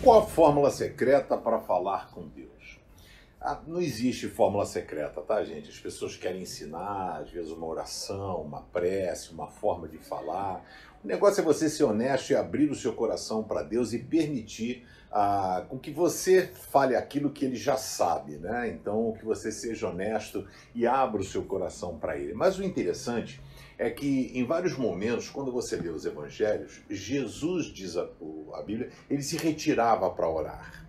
Qual a fórmula secreta para falar com Deus? Ah, não existe fórmula secreta, tá, gente? As pessoas querem ensinar, às vezes, uma oração, uma prece, uma forma de falar. O negócio é você ser honesto e abrir o seu coração para Deus e permitir ah, com que você fale aquilo que ele já sabe, né? Então, que você seja honesto e abra o seu coração para ele. Mas o interessante que em vários momentos, quando você lê os evangelhos, Jesus, diz a, a Bíblia, ele se retirava para orar.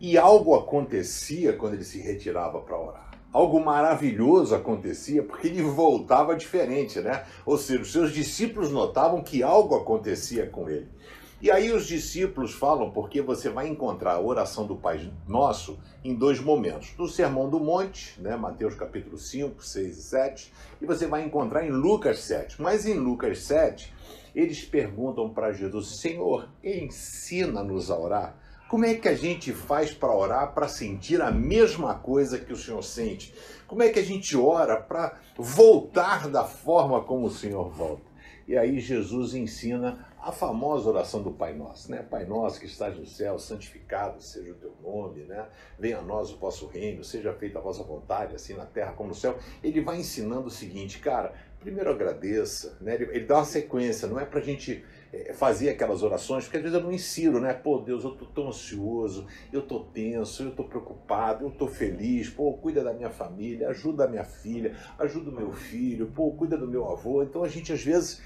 E algo acontecia quando ele se retirava para orar. Algo maravilhoso acontecia porque ele voltava diferente, né? Ou seja, os seus discípulos notavam que algo acontecia com ele. E aí os discípulos falam porque você vai encontrar a oração do Pai Nosso em dois momentos. No Sermão do Monte, né, Mateus capítulo 5, 6 e 7, e você vai encontrar em Lucas 7. Mas em Lucas 7, eles perguntam para Jesus: Senhor, ensina-nos a orar. Como é que a gente faz para orar para sentir a mesma coisa que o Senhor sente? Como é que a gente ora para voltar da forma como o Senhor volta? E aí Jesus ensina a famosa oração do Pai Nosso, né? Pai Nosso que estás no céu, santificado seja o teu nome, né? Venha a nós o vosso reino, seja feita a vossa vontade, assim na terra como no céu. Ele vai ensinando o seguinte, cara, primeiro agradeça, né? Ele, ele dá uma sequência, não é pra gente é, fazer aquelas orações, porque às vezes eu não ensino, né? Pô, Deus, eu tô tão ansioso, eu tô tenso, eu tô preocupado, eu tô feliz, pô, cuida da minha família, ajuda a minha filha, ajuda o meu filho, pô, cuida do meu avô. Então a gente às vezes,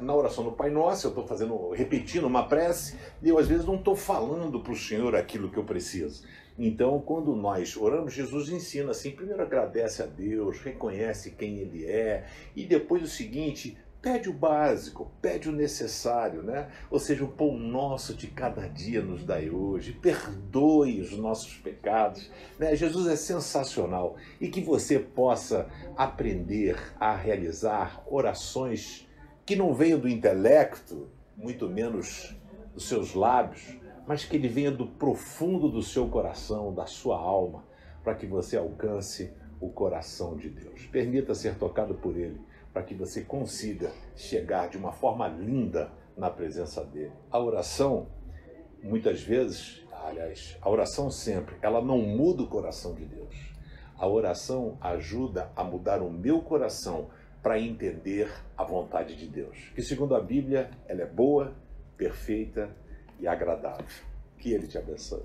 na oração do Pai Nosso, eu tô fazendo, repetindo uma prece, e eu às vezes não tô falando pro Senhor aquilo que eu preciso. Então, quando nós oramos, Jesus ensina assim: primeiro agradece a Deus, reconhece quem Ele é, e depois o seguinte, Pede o básico, pede o necessário, né? Ou seja, o pão nosso de cada dia nos dai hoje, perdoe os nossos pecados. Né? Jesus é sensacional e que você possa aprender a realizar orações que não venham do intelecto, muito menos dos seus lábios, mas que ele venha do profundo do seu coração, da sua alma, para que você alcance o coração de Deus. Permita ser tocado por ele para que você consiga chegar de uma forma linda na presença dele. A oração, muitas vezes, aliás, a oração sempre, ela não muda o coração de Deus. A oração ajuda a mudar o meu coração para entender a vontade de Deus, que segundo a Bíblia, ela é boa, perfeita e agradável. Que ele te abençoe.